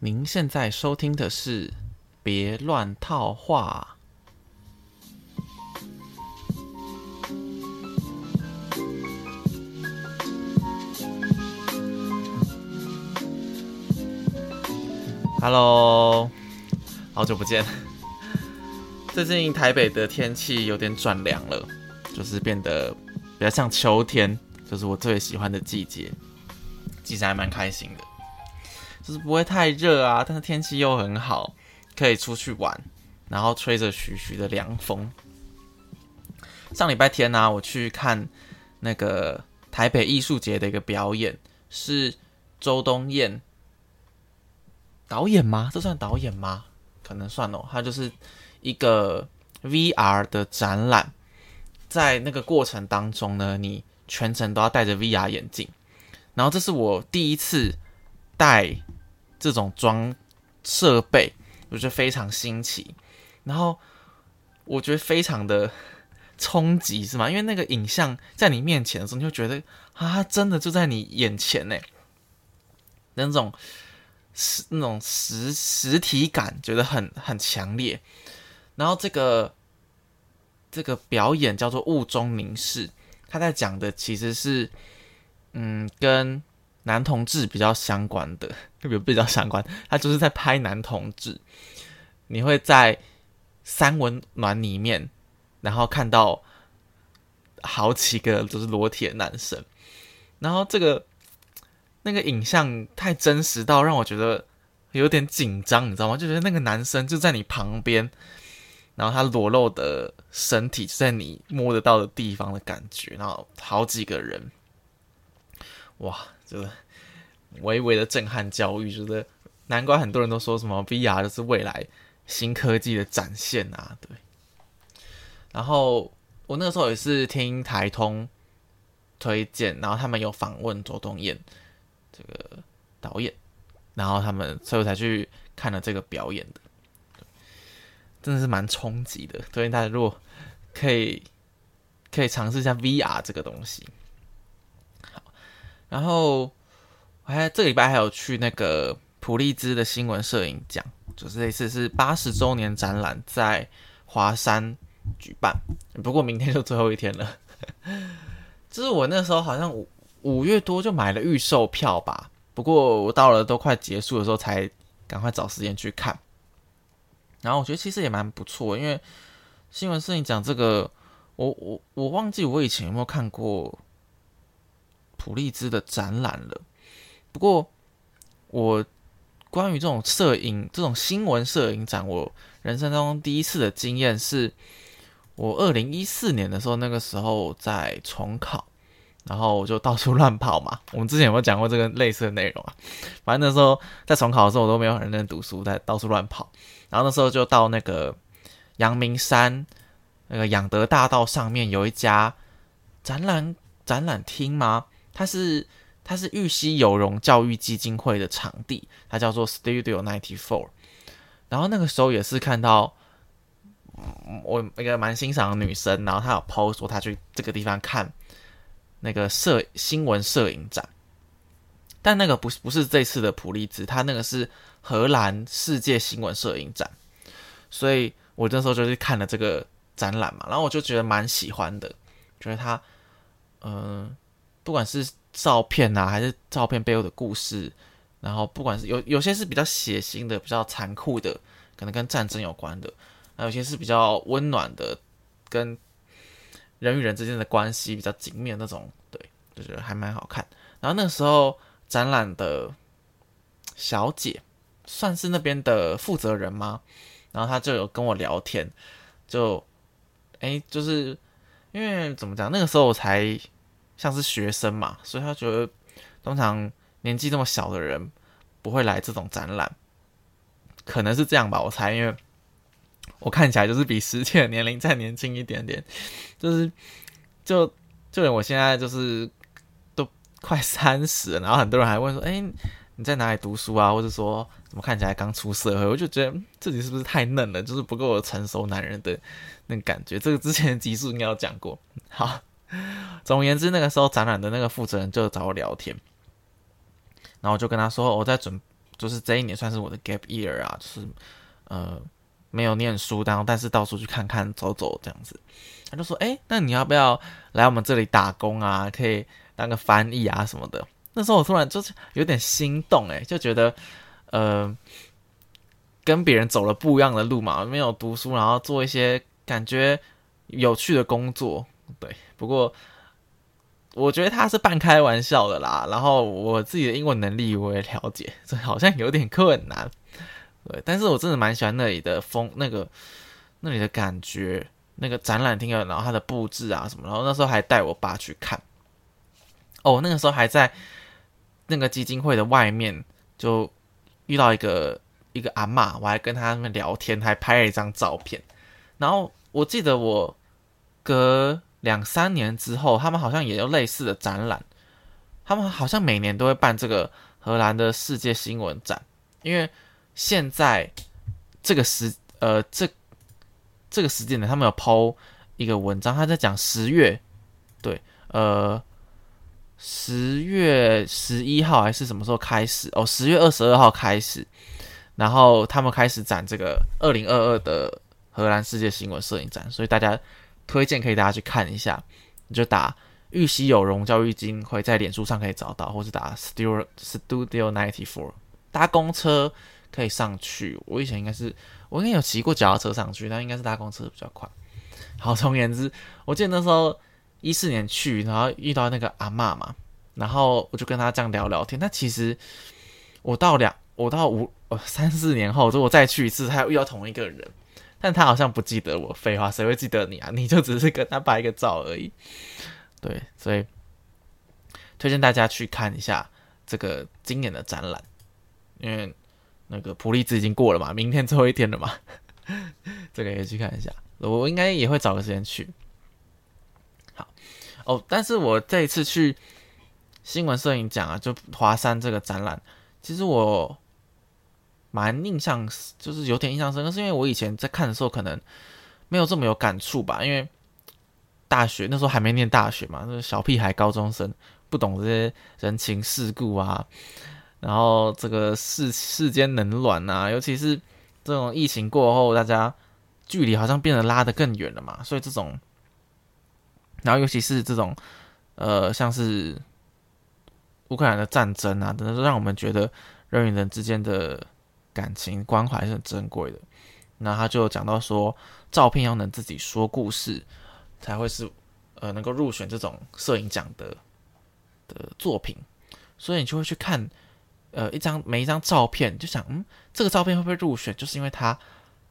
您现在收听的是《别乱套话》。Hello，好久不见。最近台北的天气有点转凉了，就是变得比较像秋天，就是我最喜欢的季节。其实还蛮开心的，就是不会太热啊，但是天气又很好，可以出去玩，然后吹着徐徐的凉风。上礼拜天呢，我去看那个台北艺术节的一个表演，是周冬燕导演吗？这算导演吗？可能算哦。他就是一个 VR 的展览，在那个过程当中呢，你全程都要戴着 VR 眼镜。然后这是我第一次戴这种装设备，我觉得非常新奇。然后我觉得非常的 冲击，是吗？因为那个影像在你面前的时候，你就觉得啊，真的就在你眼前呢，那种实那种实实体感，觉得很很强烈。然后这个这个表演叫做《雾中凝视》，他在讲的其实是。嗯，跟男同志比较相关的，特别比较相关，他就是在拍男同志。你会在三文暖里面，然后看到好几个就是裸体的男生，然后这个那个影像太真实到让我觉得有点紧张，你知道吗？就觉得那个男生就在你旁边，然后他裸露的身体就在你摸得到的地方的感觉，然后好几个人。哇，就是微微的震撼教育，觉得难怪很多人都说什么 VR 就是未来新科技的展现啊，对。然后我那个时候也是听台通推荐，然后他们有访问周东燕这个导演，然后他们所以才去看了这个表演的，真的是蛮冲击的。推荐大家如果可以可以尝试一下 VR 这个东西。然后我还这个礼拜还有去那个普利兹的新闻摄影奖，就是这次是八十周年展览在华山举办，不过明天就最后一天了。就是我那时候好像五五月多就买了预售票吧，不过我到了都快结束的时候才赶快找时间去看。然后我觉得其实也蛮不错，因为新闻摄影奖这个，我我我忘记我以前有没有看过。普利兹的展览了，不过我关于这种摄影、这种新闻摄影展，我人生当中第一次的经验是，我二零一四年的时候，那个时候在重考，然后我就到处 乱跑嘛。我们之前有没有讲过这个类似的内容啊？反正那时候在重考的时候，我都没有很认真读书，在到处乱跑。然后那时候就到那个阳明山那个养德大道上面有一家展览展览厅吗？它是它是玉溪有容教育基金会的场地，它叫做 Studio Ninety Four。然后那个时候也是看到我一个蛮欣赏的女生，然后她有 PO 说她去这个地方看那个摄新闻摄影展，但那个不是不是这次的普利兹，它那个是荷兰世界新闻摄影展，所以我那时候就去看了这个展览嘛，然后我就觉得蛮喜欢的，觉得它嗯。不管是照片呐，还是照片背后的故事，然后不管是有有些是比较血腥的、比较残酷的，可能跟战争有关的；，那有些是比较温暖的，跟人与人之间的关系比较紧密的那种，对，就觉得还蛮好看。然后那个时候展览的小姐算是那边的负责人吗？然后她就有跟我聊天，就哎，就是因为怎么讲，那个时候我才。像是学生嘛，所以他觉得通常年纪这么小的人不会来这种展览，可能是这样吧，我猜，因为我看起来就是比实际的年龄再年轻一点点，就是就就连我现在就是都快三十，然后很多人还问说，哎，你在哪里读书啊？或者说怎么看起来刚出社会？我就觉得自己是不是太嫩了，就是不够成熟男人的那感觉。这个之前集数应该有讲过，好。总而言之，那个时候展览的那个负责人就找我聊天，然后我就跟他说我在准就是这一年算是我的 gap year 啊，就是呃没有念书，然后但是到处去看看走走这样子。他就说：“哎，那你要不要来我们这里打工啊？可以当个翻译啊什么的。”那时候我突然就是有点心动，哎，就觉得呃跟别人走了不一样的路嘛，没有读书，然后做一些感觉有趣的工作。对，不过我觉得他是半开玩笑的啦。然后我自己的英文能力我也了解，这好像有点困难。对，但是我真的蛮喜欢那里的风，那个那里的感觉。那个展览厅啊，然后它的布置啊什么，然后那时候还带我爸去看。哦，那个时候还在那个基金会的外面，就遇到一个一个阿嬷，我还跟他们聊天，还拍了一张照片。然后我记得我隔两三年之后，他们好像也有类似的展览。他们好像每年都会办这个荷兰的世界新闻展，因为现在这个时呃这。这个时间呢，他们有抛一个文章，他在讲十月，对，呃，十月十一号还是什么时候开始？哦，十月二十二号开始，然后他们开始展这个二零二二的荷兰世界新闻摄影展，所以大家推荐可以大家去看一下，你就打玉溪有容教育基金会在脸书上可以找到，或是打 Studio Studio Ninety Four，搭公车可以上去。我以前应该是。我应该有骑过脚踏车上去，但应该是搭公车比较快。好，总而言之，我记得那时候一四年去，然后遇到那个阿嬷嘛，然后我就跟他这样聊聊天。但其实我到两，我到五，呃三四年后，如果再去一次，他又遇到同一个人，但他好像不记得我。废话，谁会记得你啊？你就只是跟他拍一个照而已。对，所以推荐大家去看一下这个今年的展览，因为。那个普利兹已经过了嘛，明天最后一天了嘛，这个也去看一下。我应该也会找个时间去。好哦，但是我这一次去新闻摄影奖啊，就华山这个展览，其实我蛮印象，就是有点印象深刻，是因为我以前在看的时候可能没有这么有感触吧，因为大学那时候还没念大学嘛，那小屁孩高中生不懂这些人情世故啊。然后这个世世间冷暖呐，尤其是这种疫情过后，大家距离好像变得拉得更远了嘛。所以这种，然后尤其是这种，呃，像是乌克兰的战争啊，等等，让我们觉得人与人之间的感情关怀是很珍贵的。那他就讲到说，照片要能自己说故事，才会是呃能够入选这种摄影奖的的作品。所以你就会去看。呃，一张每一张照片，就想，嗯，这个照片会不会入选？就是因为它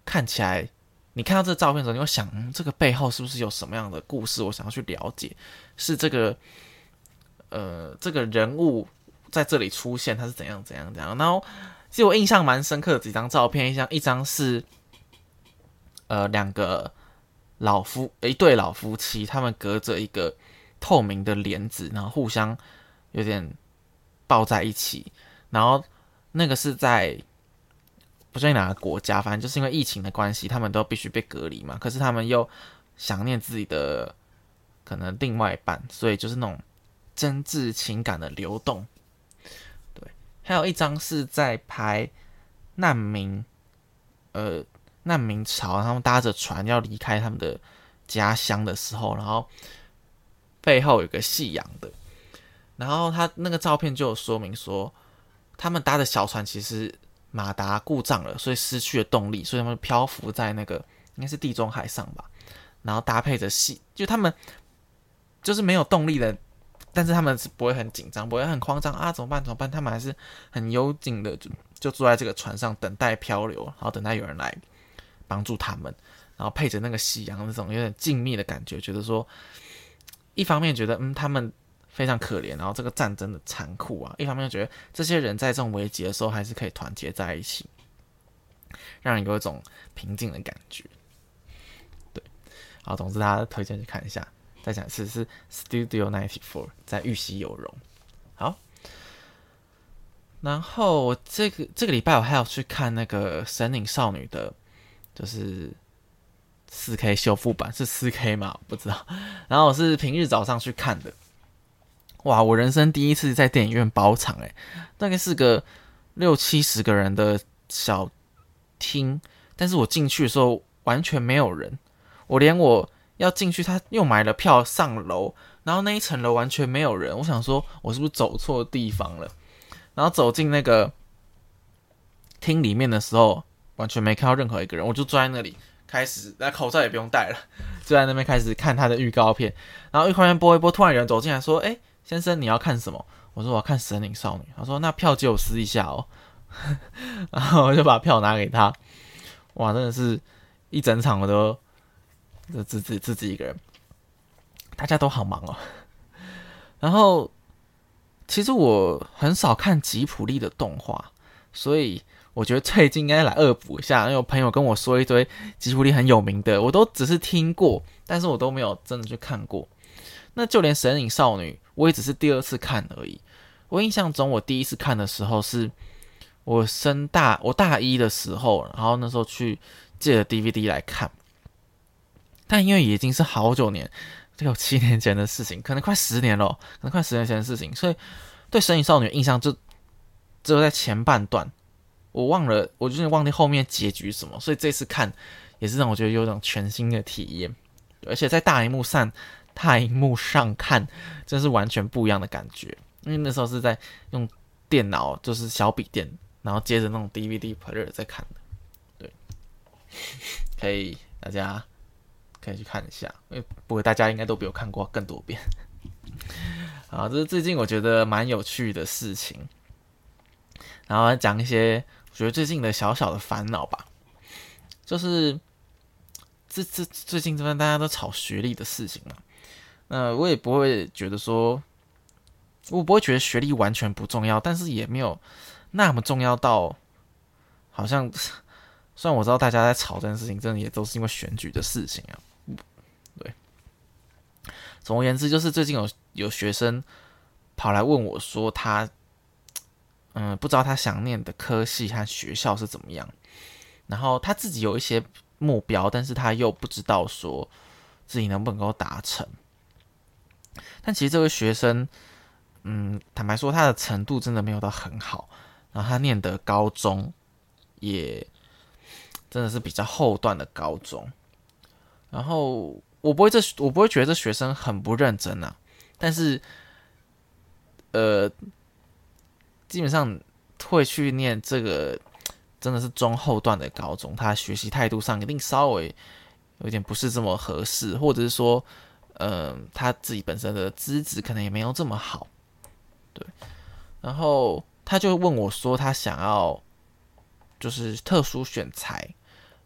看起来，你看到这个照片的时候，你会想，嗯，这个背后是不是有什么样的故事？我想要去了解，是这个，呃，这个人物在这里出现，他是怎样怎样怎样。然后，其实我印象蛮深刻的几张照片，一张一张是，呃，两个老夫一对老夫妻，他们隔着一个透明的帘子，然后互相有点抱在一起。然后那个是在不知道哪个国家，反正就是因为疫情的关系，他们都必须被隔离嘛。可是他们又想念自己的可能另外一半，所以就是那种真挚情感的流动。还有一张是在拍难民，呃，难民潮，他们搭着船要离开他们的家乡的时候，然后背后有个夕阳的，然后他那个照片就有说明说。他们搭的小船其实马达故障了，所以失去了动力，所以他们漂浮在那个应该是地中海上吧。然后搭配着戏，就他们就是没有动力的，但是他们是不会很紧张，不会很慌张啊，怎么办？怎么办？他们还是很幽静的，就就坐在这个船上等待漂流，然后等待有人来帮助他们。然后配着那个夕阳那种有点静谧的感觉，觉得说，一方面觉得嗯他们。非常可怜，然后这个战争的残酷啊，一方面觉得这些人在这种危急的时候还是可以团结在一起，让人有一种平静的感觉。对，好，总之大家推荐去看一下。再讲一次是 Studio Ninety Four 在玉溪有容。好，然后这个这个礼拜我还要去看那个神隐少女的，就是四 K 修复版，是四 K 吗？不知道。然后我是平日早上去看的。哇！我人生第一次在电影院包场，诶，那个是个六七十个人的小厅，但是我进去的时候完全没有人，我连我要进去，他又买了票上楼，然后那一层楼完全没有人，我想说我是不是走错地方了？然后走进那个厅里面的时候，完全没看到任何一个人，我就坐在那里开始，那口罩也不用戴了，就在那边开始看他的预告片，然后一块面播一播，突然有人走进来说：“哎，先生，你要看什么？”我说：“我要看《神灵少女》。”他说：“那票借我撕一下哦。”然后我就把票拿给他，哇，真的是一整场我都自自自己一个人，大家都好忙哦。然后。其实我很少看吉普力的动画，所以我觉得最近应该来恶补一下。因为我朋友跟我说一堆吉普力很有名的，我都只是听过，但是我都没有真的去看过。那就连《神隐少女》，我也只是第二次看而已。我印象中，我第一次看的时候是我升大我大一的时候，然后那时候去借了 DVD 来看。但因为已经是好久年。有七年前的事情，可能快十年了，可能快十年前的事情，所以对《神隐少女》印象就只有在前半段，我忘了，我就是忘记后面结局什么，所以这次看也是让我觉得有种全新的体验，而且在大荧幕上，大荧幕上看真是完全不一样的感觉，因为那时候是在用电脑，就是小笔电，然后接着那种 DVD player 在看的，对，可以大家。可以去看一下，因为不过大家应该都比我看过更多遍。啊，这是最近我觉得蛮有趣的事情。然后讲一些我觉得最近的小小的烦恼吧，就是这这最近这边大家都吵学历的事情嘛。那我也不会觉得说，我不会觉得学历完全不重要，但是也没有那么重要到好像。虽然我知道大家在吵这件事情，真的也都是因为选举的事情啊。总而言之，就是最近有有学生跑来问我说，他嗯不知道他想念的科系和学校是怎么样，然后他自己有一些目标，但是他又不知道说自己能不能够达成。但其实这位学生，嗯，坦白说，他的程度真的没有到很好，然后他念的高中也。真的是比较后段的高中，然后我不会这我不会觉得这学生很不认真啊，但是，呃，基本上会去念这个真的是中后段的高中，他学习态度上一定稍微有点不是这么合适，或者是说，嗯，他自己本身的资质可能也没有这么好，对，然后他就问我说，他想要就是特殊选材。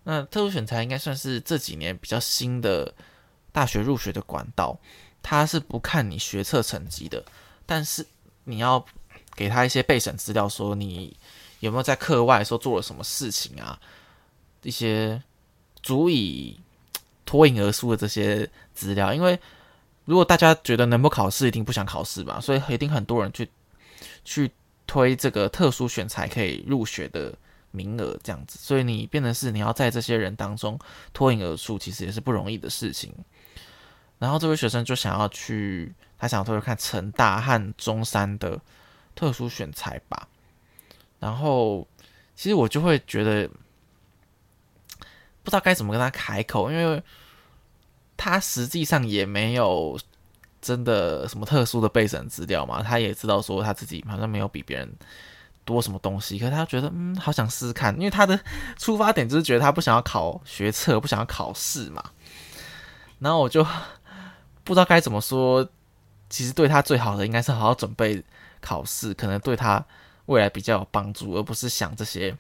那特殊选材应该算是这几年比较新的大学入学的管道，他是不看你学测成绩的，但是你要给他一些备审资料，说你有没有在课外说做了什么事情啊，一些足以脱颖而出的这些资料。因为如果大家觉得能不考试，一定不想考试吧，所以一定很多人去去推这个特殊选材可以入学的。名额这样子，所以你变成是你要在这些人当中脱颖而出，其实也是不容易的事情。然后这位学生就想要去，他想偷偷看成大和中山的特殊选材吧。然后其实我就会觉得不知道该怎么跟他开口，因为他实际上也没有真的什么特殊的备审资料嘛，他也知道说他自己好像没有比别人。多什么东西？可是他觉得，嗯，好想试试看，因为他的 出发点就是觉得他不想要考学测，不想要考试嘛。然后我就不知道该怎么说。其实对他最好的应该是好好准备考试，可能对他未来比较有帮助，而不是想这些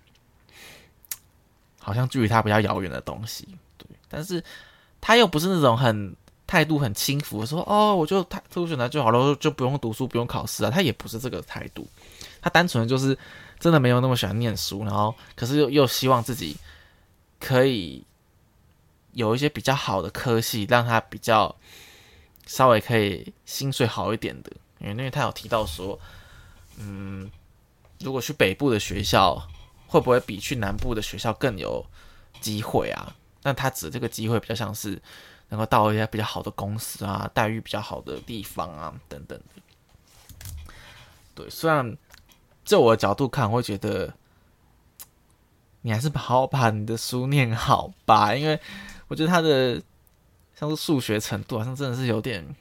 好像距离他比较遥远的东西。对，但是他又不是那种很态度很轻浮，说哦，我就特殊选择就好了，就不用读书，不用考试啊。他也不是这个态度。他单纯就是真的没有那么喜欢念书，然后可是又又希望自己可以有一些比较好的科系，让他比较稍微可以薪水好一点的。因为因为他有提到说，嗯，如果去北部的学校，会不会比去南部的学校更有机会啊？那他指这个机会比较像是能够到一些比较好的公司啊，待遇比较好的地方啊，等等的。对，虽然。就我的角度看，会觉得你还是好好把你的书念好吧，因为我觉得他的像是数学程度好像真的是有点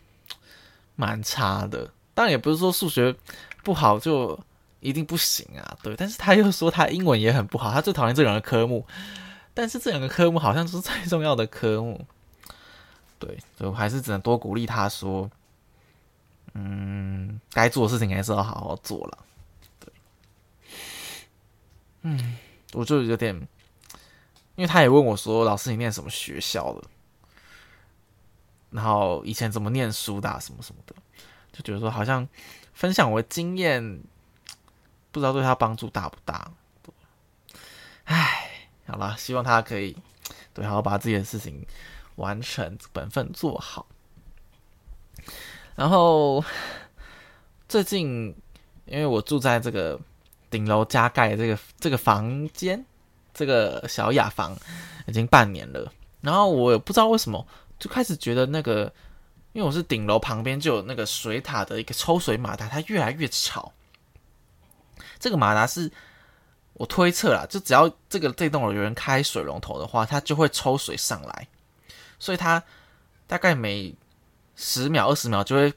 蛮差的。当然也不是说数学不好就一定不行啊，对。但是他又说他英文也很不好，他最讨厌这两个科目。但是这两个科目好像是最重要的科目，对，就还是只能多鼓励他说，嗯，该做的事情还是要好好做了。对，嗯，我就有点，因为他也问我说，老师你念什么学校的？然后以前怎么念书的，什么什么的，就觉得说好像分享我的经验，不知道对他帮助大不大。唉。好了，希望他可以对，好好把自己的事情完成，本分做好。然后最近，因为我住在这个顶楼加盖这个这个房间，这个小雅房已经半年了。然后我也不知道为什么，就开始觉得那个，因为我是顶楼旁边就有那个水塔的一个抽水马达，它越来越吵。这个马达是。我推测啦，就只要这个这栋楼有人开水龙头的话，它就会抽水上来，所以它大概每十秒、二十秒就会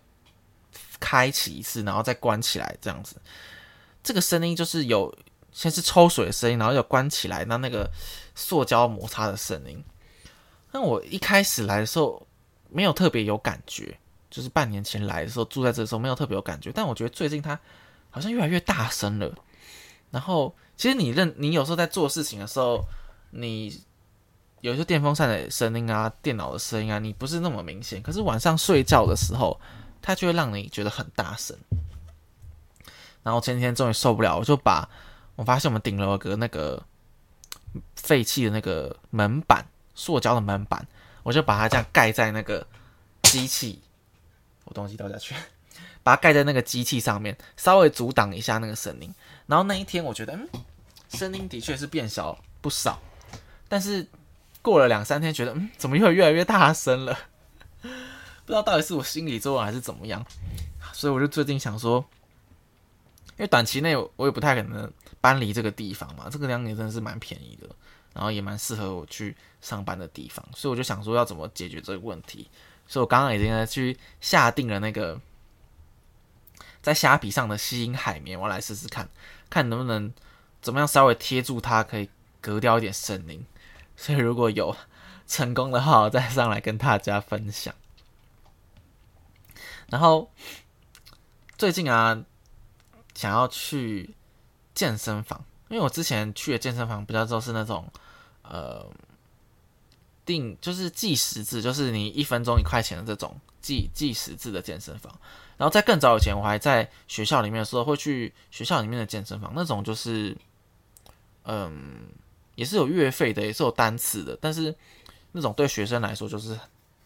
开启一次，然后再关起来这样子。这个声音就是有先是抽水的声音，然后又关起来，那那个塑胶摩擦的声音。那我一开始来的时候没有特别有感觉，就是半年前来的时候住在这时候没有特别有感觉，但我觉得最近它好像越来越大声了，然后。其实你认你有时候在做事情的时候，你有些电风扇的声音啊、电脑的声音啊，你不是那么明显。可是晚上睡觉的时候，它就会让你觉得很大声。然后前几天终于受不了，我就把我发现我们顶楼个那个废弃的那个门板，塑胶的门板，我就把它这样盖在那个机器，我东西倒下去，把它盖在那个机器上面，稍微阻挡一下那个声音。然后那一天，我觉得，嗯，声音的确是变小不少，但是过了两三天，觉得，嗯，怎么又越来越大声了？不知道到底是我心理作用还是怎么样，所以我就最近想说，因为短期内我也不太可能搬离这个地方嘛，这个量也真的是蛮便宜的，然后也蛮适合我去上班的地方，所以我就想说要怎么解决这个问题，所以我刚刚已经在去下定了那个。在虾皮上的吸音海绵，我来试试看，看能不能怎么样稍微贴住它，可以隔掉一点声音。所以如果有成功的话，我再上来跟大家分享。然后最近啊，想要去健身房，因为我之前去的健身房比较都是那种呃定就是计时制，就是你一分钟一块钱的这种计计时制的健身房。然后在更早以前，我还在学校里面的时候，会去学校里面的健身房，那种就是，嗯，也是有月费的，也是有单次的，但是那种对学生来说，就是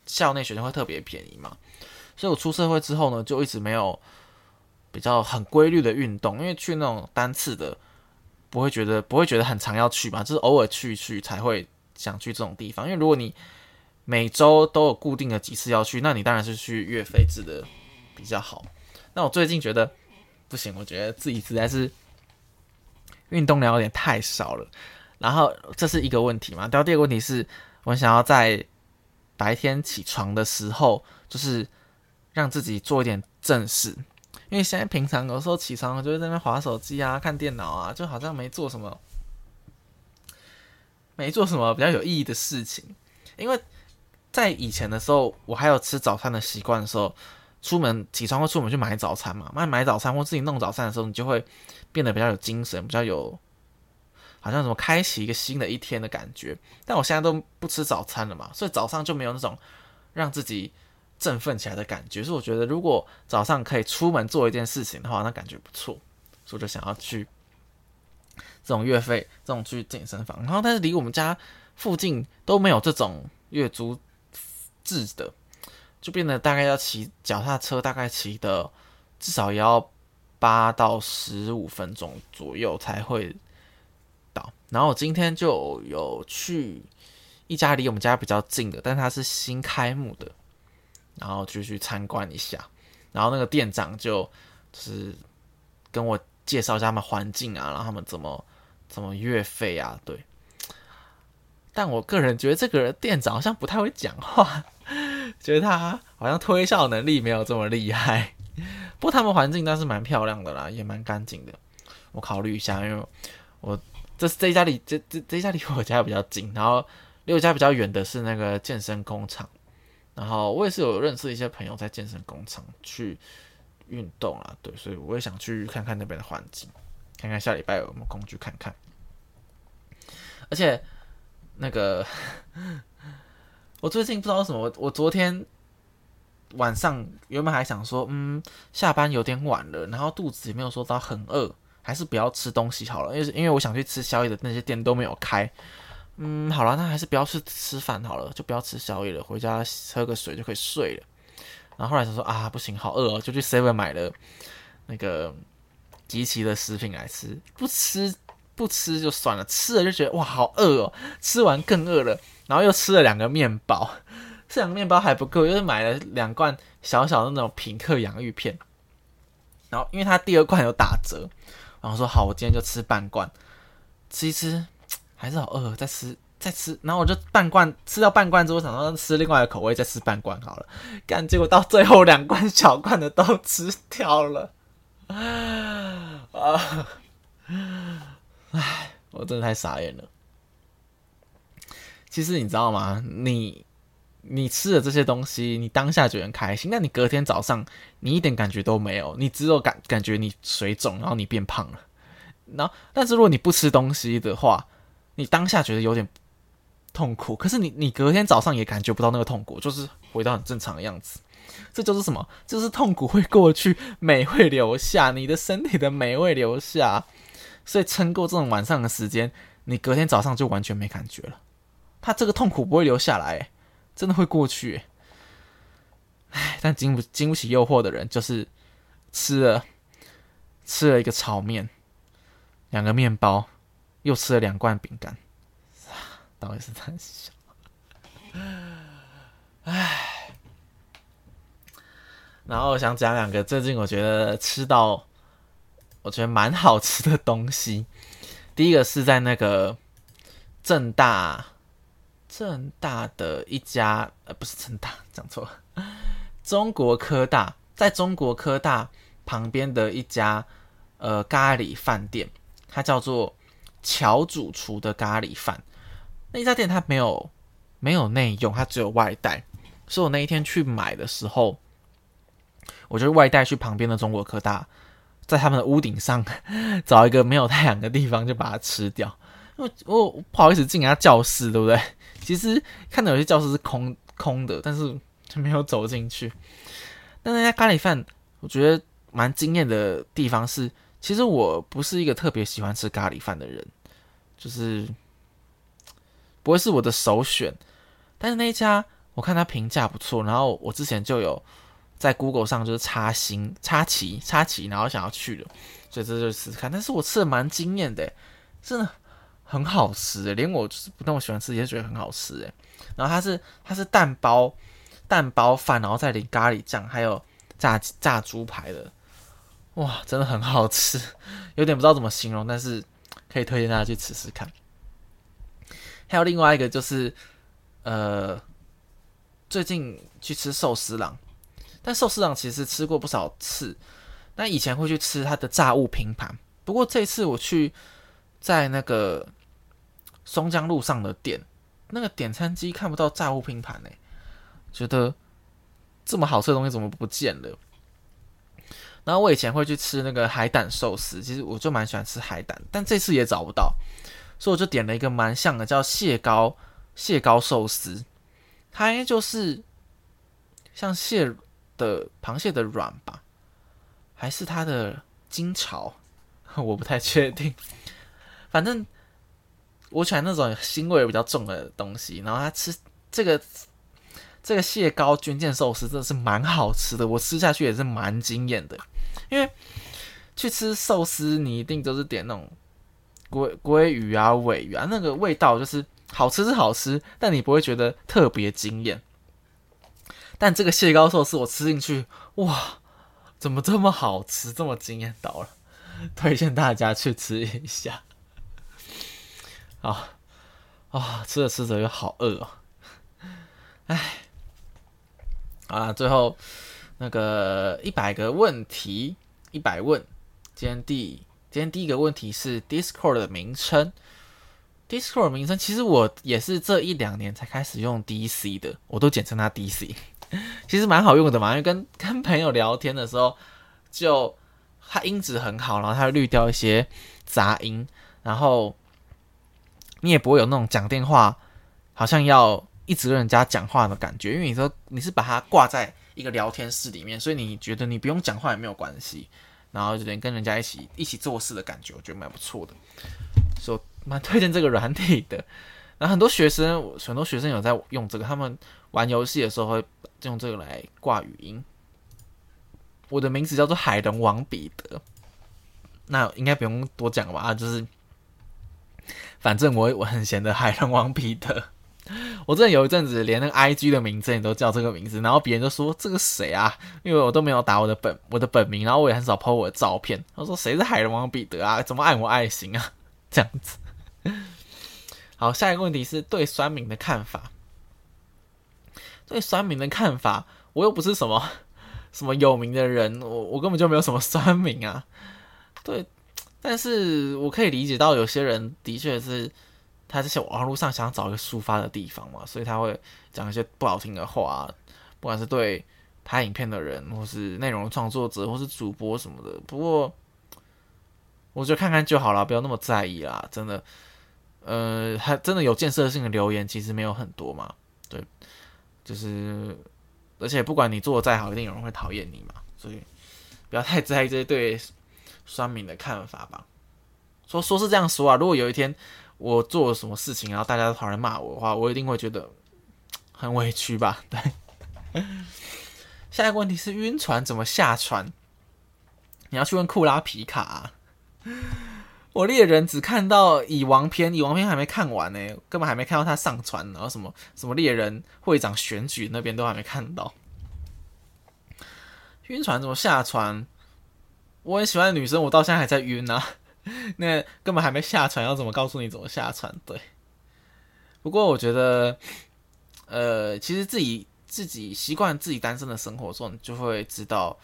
校内学生会特别便宜嘛。所以我出社会之后呢，就一直没有比较很规律的运动，因为去那种单次的，不会觉得不会觉得很常要去嘛，就是偶尔去去才会想去这种地方。因为如果你每周都有固定的几次要去，那你当然是去月费制的。比较好，那我最近觉得不行，我觉得自己实在是运动量有点太少了。然后这是一个问题嘛？然后第二个问题是我想要在白天起床的时候，就是让自己做一点正事，因为现在平常有时候起床我就会在那边划手机啊、看电脑啊，就好像没做什么，没做什么比较有意义的事情。因为在以前的时候，我还有吃早餐的习惯的时候。出门起床会出门去买早餐嘛？买买早餐或自己弄早餐的时候，你就会变得比较有精神，比较有好像什么开启一个新的一天的感觉。但我现在都不吃早餐了嘛，所以早上就没有那种让自己振奋起来的感觉。所以我觉得，如果早上可以出门做一件事情的话，那感觉不错。所以就想要去这种月费、这种去健身房。然后，但是离我们家附近都没有这种月租制的。就变得大概要骑脚踏车，大概骑的至少也要八到十五分钟左右才会到。然后我今天就有去一家离我们家比较近的，但它是新开幕的，然后就去参观一下。然后那个店长就就是跟我介绍一下他们环境啊，然后他们怎么怎么月费啊，对。但我个人觉得这个店长好像不太会讲话，觉得他好像推销能力没有这么厉害。不过他们环境倒是蛮漂亮的啦，也蛮干净的。我考虑一下，因为我这这家里这这这家离我家比较近，然后离我家比较远的是那个健身工厂。然后我也是有认识一些朋友在健身工厂去运动啊，对，所以我也想去看看那边的环境，看看下礼拜有没有空去看看。而且。那个，我最近不知道为什么，我我昨天晚上原本还想说，嗯，下班有点晚了，然后肚子也没有说到很饿，还是不要吃东西好了，因为因为我想去吃宵夜的那些店都没有开，嗯，好了，那还是不要去吃饭好了，就不要吃宵夜了，回家喝个水就可以睡了。然后后来想说啊，不行，好饿哦，就去 Seven 买了那个集齐的食品来吃，不吃。不吃就算了，吃了就觉得哇好饿哦，吃完更饿了，然后又吃了两个面包，这两个面包还不够，又是买了两罐小小的那种品客洋芋片，然后因为它第二罐有打折，然后说好，我今天就吃半罐，吃一吃还是好饿，再吃再吃，然后我就半罐吃到半罐之后，想说吃另外的口味再吃半罐好了，干结果到最后两罐小罐的都吃掉了，啊。唉，我真的太傻眼了。其实你知道吗？你你吃的这些东西，你当下觉得很开心，但你隔天早上你一点感觉都没有，你只有感感觉你水肿，然后你变胖了。然后，但是如果你不吃东西的话，你当下觉得有点痛苦，可是你你隔天早上也感觉不到那个痛苦，就是回到很正常的样子。这就是什么？就是痛苦会过去，美会留下，你的身体的美会留下。所以撑过这种晚上的时间，你隔天早上就完全没感觉了。他这个痛苦不会留下来，真的会过去。唉，但经不经不起诱惑的人，就是吃了吃了一个炒面，两个面包，又吃了两罐饼干，到底是在想？唉，然后想讲两个最近我觉得吃到。我觉得蛮好吃的东西，第一个是在那个正大正大的一家，呃，不是正大，讲错了，中国科大，在中国科大旁边的一家呃咖喱饭店，它叫做乔主厨的咖喱饭。那一家店它没有没有内用，它只有外带，所以我那一天去买的时候，我就外带去旁边的中国科大。在他们的屋顶上 找一个没有太阳的地方，就把它吃掉。因为我不好意思进人家教室，对不对？其实看到有些教室是空空的，但是就没有走进去。但那家咖喱饭，我觉得蛮惊艳的地方是，其实我不是一个特别喜欢吃咖喱饭的人，就是不会是我的首选。但是那一家我看他评价不错，然后我之前就有。在 Google 上就是插星、插旗、插旗，然后想要去的，所以这就试试看。但是我吃的蛮惊艳的，真的很好吃，连我就是不那么喜欢吃也觉得很好吃诶。然后它是它是蛋包蛋包饭，然后再淋咖喱酱，还有炸炸猪排的，哇，真的很好吃，有点不知道怎么形容，但是可以推荐大家去吃吃看。还有另外一个就是，呃，最近去吃寿司郎。但寿司郎其实吃过不少次，但以前会去吃它的炸物拼盘。不过这次我去在那个松江路上的店，那个点餐机看不到炸物拼盘呢，觉得这么好吃的东西怎么不见了？然后我以前会去吃那个海胆寿司，其实我就蛮喜欢吃海胆，但这次也找不到，所以我就点了一个蛮像的，叫蟹膏蟹膏寿司，它应该就是像蟹。的螃蟹的卵吧，还是它的金巢？我不太确定。反正我喜欢那种腥味比较重的东西。然后它吃这个这个蟹膏军舰寿司真的是蛮好吃的，我吃下去也是蛮惊艳的。因为去吃寿司，你一定都是点那种鲑鲑鱼啊、尾鱼啊，那个味道就是好吃是好吃，但你不会觉得特别惊艳。但这个蟹膏寿司我吃进去，哇，怎么这么好吃，这么惊艳到了？推荐大家去吃一下。啊啊，吃着吃着又好饿哦。哎，啊，最后那个一百个问题，一百问。今天第今天第一个问题是 Discord 的名称。Discord 名称其实我也是这一两年才开始用 DC 的，我都简称它 DC。其实蛮好用的嘛，因为跟跟朋友聊天的时候，就它音质很好，然后它会滤掉一些杂音，然后你也不会有那种讲电话好像要一直跟人家讲话的感觉，因为你说你是把它挂在一个聊天室里面，所以你觉得你不用讲话也没有关系，然后就等于跟人家一起一起做事的感觉，我觉得蛮不错的，所以蛮推荐这个软体的。然后很多学生，很多学生有在用这个，他们玩游戏的时候会用这个来挂语音。我的名字叫做海龙王彼得，那应该不用多讲吧？就是，反正我我很闲的海龙王彼得。我真的有一阵子连那个 I G 的名字也都叫这个名字，然后别人就说这个谁啊？因为我都没有打我的本我的本名，然后我也很少 po 我的照片。他说谁是海龙王彼得啊？怎么爱我爱心啊？这样子。好，下一个问题是对酸民的看法。对酸民的看法，我又不是什么什么有名的人，我我根本就没有什么酸民啊。对，但是我可以理解到有些人的确是他在网络上想找一个抒发的地方嘛，所以他会讲一些不好听的话，不管是对拍影片的人，或是内容创作者，或是主播什么的。不过，我觉得看看就好了，不要那么在意啦，真的。呃，还真的有建设性的留言，其实没有很多嘛。对，就是，而且不管你做的再好，一定有人会讨厌你嘛。所以不要太在意这些对酸民的看法吧。说说是这样说啊，如果有一天我做了什么事情，然后大家都跑来骂我的话，我一定会觉得 很委屈吧。对。下一个问题是晕船怎么下船？你要去问库拉皮卡。我猎人只看到蚁王篇，蚁王篇还没看完呢，根本还没看到他上船，然后什么什么猎人会长选举那边都还没看到。晕船怎么下船？我很喜欢的女生，我到现在还在晕呢。那根本还没下船，要怎么告诉你怎么下船？对。不过我觉得，呃，其实自己自己习惯自己单身的生活中，你就会知道，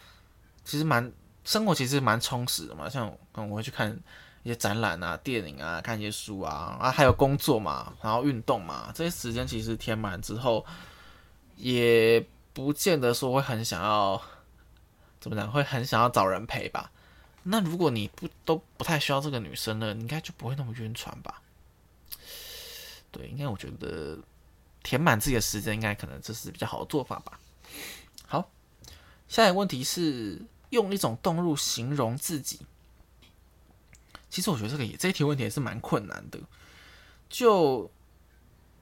其实蛮生活其实蛮充实的嘛。像我会去看。一些展览啊、电影啊、看一些书啊，啊，还有工作嘛，然后运动嘛，这些时间其实填满之后，也不见得说会很想要怎么讲，会很想要找人陪吧。那如果你不都不太需要这个女生了，应该就不会那么晕船吧？对，应该我觉得填满自己的时间，应该可能这是比较好的做法吧。好，下一个问题是用一种动物形容自己。其实我觉得这个也这一题问题也是蛮困难的。就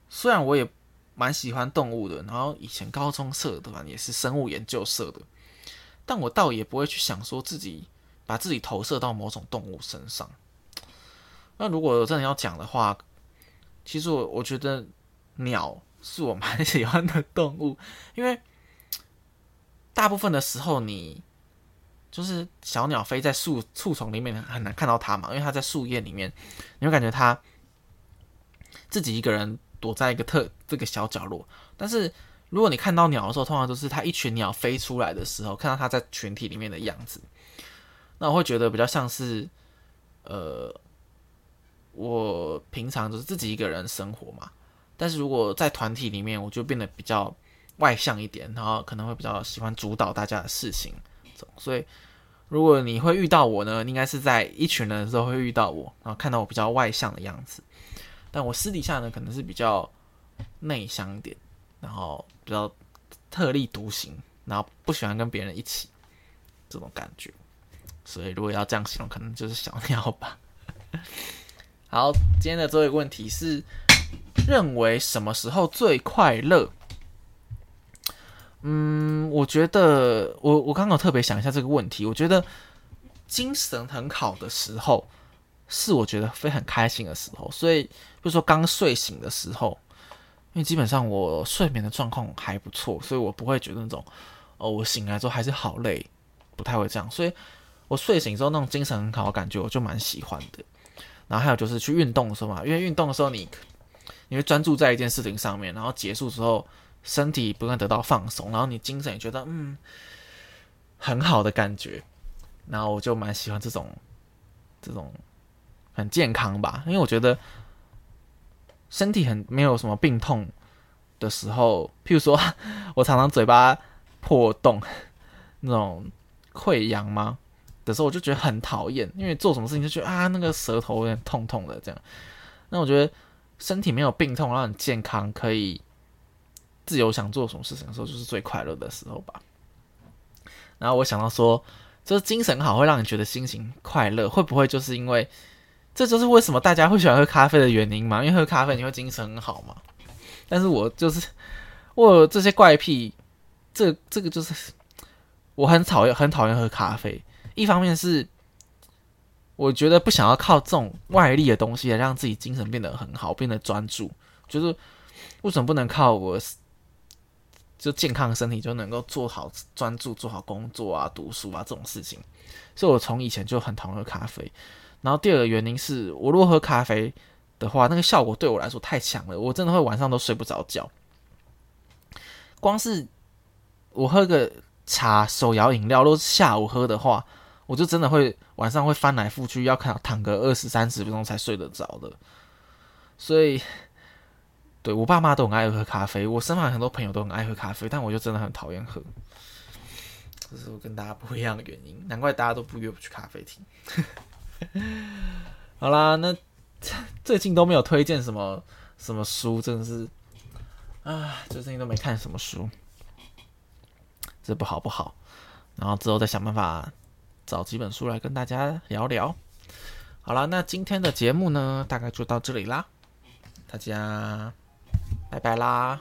虽然我也蛮喜欢动物的，然后以前高中社团也是生物研究社的，但我倒也不会去想说自己把自己投射到某种动物身上。那如果真的要讲的话，其实我我觉得鸟是我蛮 喜欢的动物，因为大部分的时候你。就是小鸟飞在树树丛里面很难看到它嘛，因为它在树叶里面，你会感觉它自己一个人躲在一个特这个小角落。但是如果你看到鸟的时候，通常都是它一群鸟飞出来的时候，看到它在群体里面的样子，那我会觉得比较像是，呃，我平常就是自己一个人生活嘛。但是如果在团体里面，我就变得比较外向一点，然后可能会比较喜欢主导大家的事情。所以，如果你会遇到我呢，应该是在一群人的时候会遇到我，然后看到我比较外向的样子。但我私底下呢，可能是比较内向一点，然后比较特立独行，然后不喜欢跟别人一起这种感觉。所以，如果要这样形容，可能就是小鸟吧。好，今天的最后一个问题是：认为什么时候最快乐？嗯，我觉得我我刚刚特别想一下这个问题。我觉得精神很好的时候是我觉得非常开心的时候。所以，比如说刚睡醒的时候，因为基本上我睡眠的状况还不错，所以我不会觉得那种哦，我醒来之后还是好累，不太会这样。所以我睡醒之后那种精神很好的感觉，我就蛮喜欢的。然后还有就是去运动的时候嘛，因为运动的时候你你会专注在一件事情上面，然后结束之后身体不断得到放松，然后你精神也觉得嗯很好的感觉。然后我就蛮喜欢这种这种很健康吧，因为我觉得身体很没有什么病痛的时候，譬如说 我常常嘴巴破洞 那种溃疡吗的时候，我就觉得很讨厌，因为做什么事情就觉得啊那个舌头有点痛痛的这样。那我觉得身体没有病痛，让你健康，可以自由想做什么事情的时候，就是最快乐的时候吧。然后我想到说。就是精神好会让你觉得心情快乐，会不会就是因为这就是为什么大家会喜欢喝咖啡的原因嘛？因为喝咖啡你会精神很好嘛。但是我就是我有这些怪癖，这这个就是我很讨厌很讨厌喝咖啡。一方面是我觉得不想要靠这种外力的东西来让自己精神变得很好，变得专注。就是为什么不能靠我？就健康的身体就能够做好专注做好工作啊读书啊这种事情，所以我从以前就很讨厌喝咖啡。然后第二个原因是我如果喝咖啡的话，那个效果对我来说太强了，我真的会晚上都睡不着觉。光是我喝个茶手摇饮料，都是下午喝的话，我就真的会晚上会翻来覆去，要看躺个二十三十分钟才睡得着的。所以。对我爸妈都很爱喝咖啡，我身旁很多朋友都很爱喝咖啡，但我就真的很讨厌喝，这是我跟大家不一样的原因，难怪大家都不约我去咖啡厅。好啦，那最近都没有推荐什么什么书，真的是啊，最近都没看什么书，这不好不好。然后之后再想办法找几本书来跟大家聊聊。好了，那今天的节目呢，大概就到这里啦，大家。拜拜啦。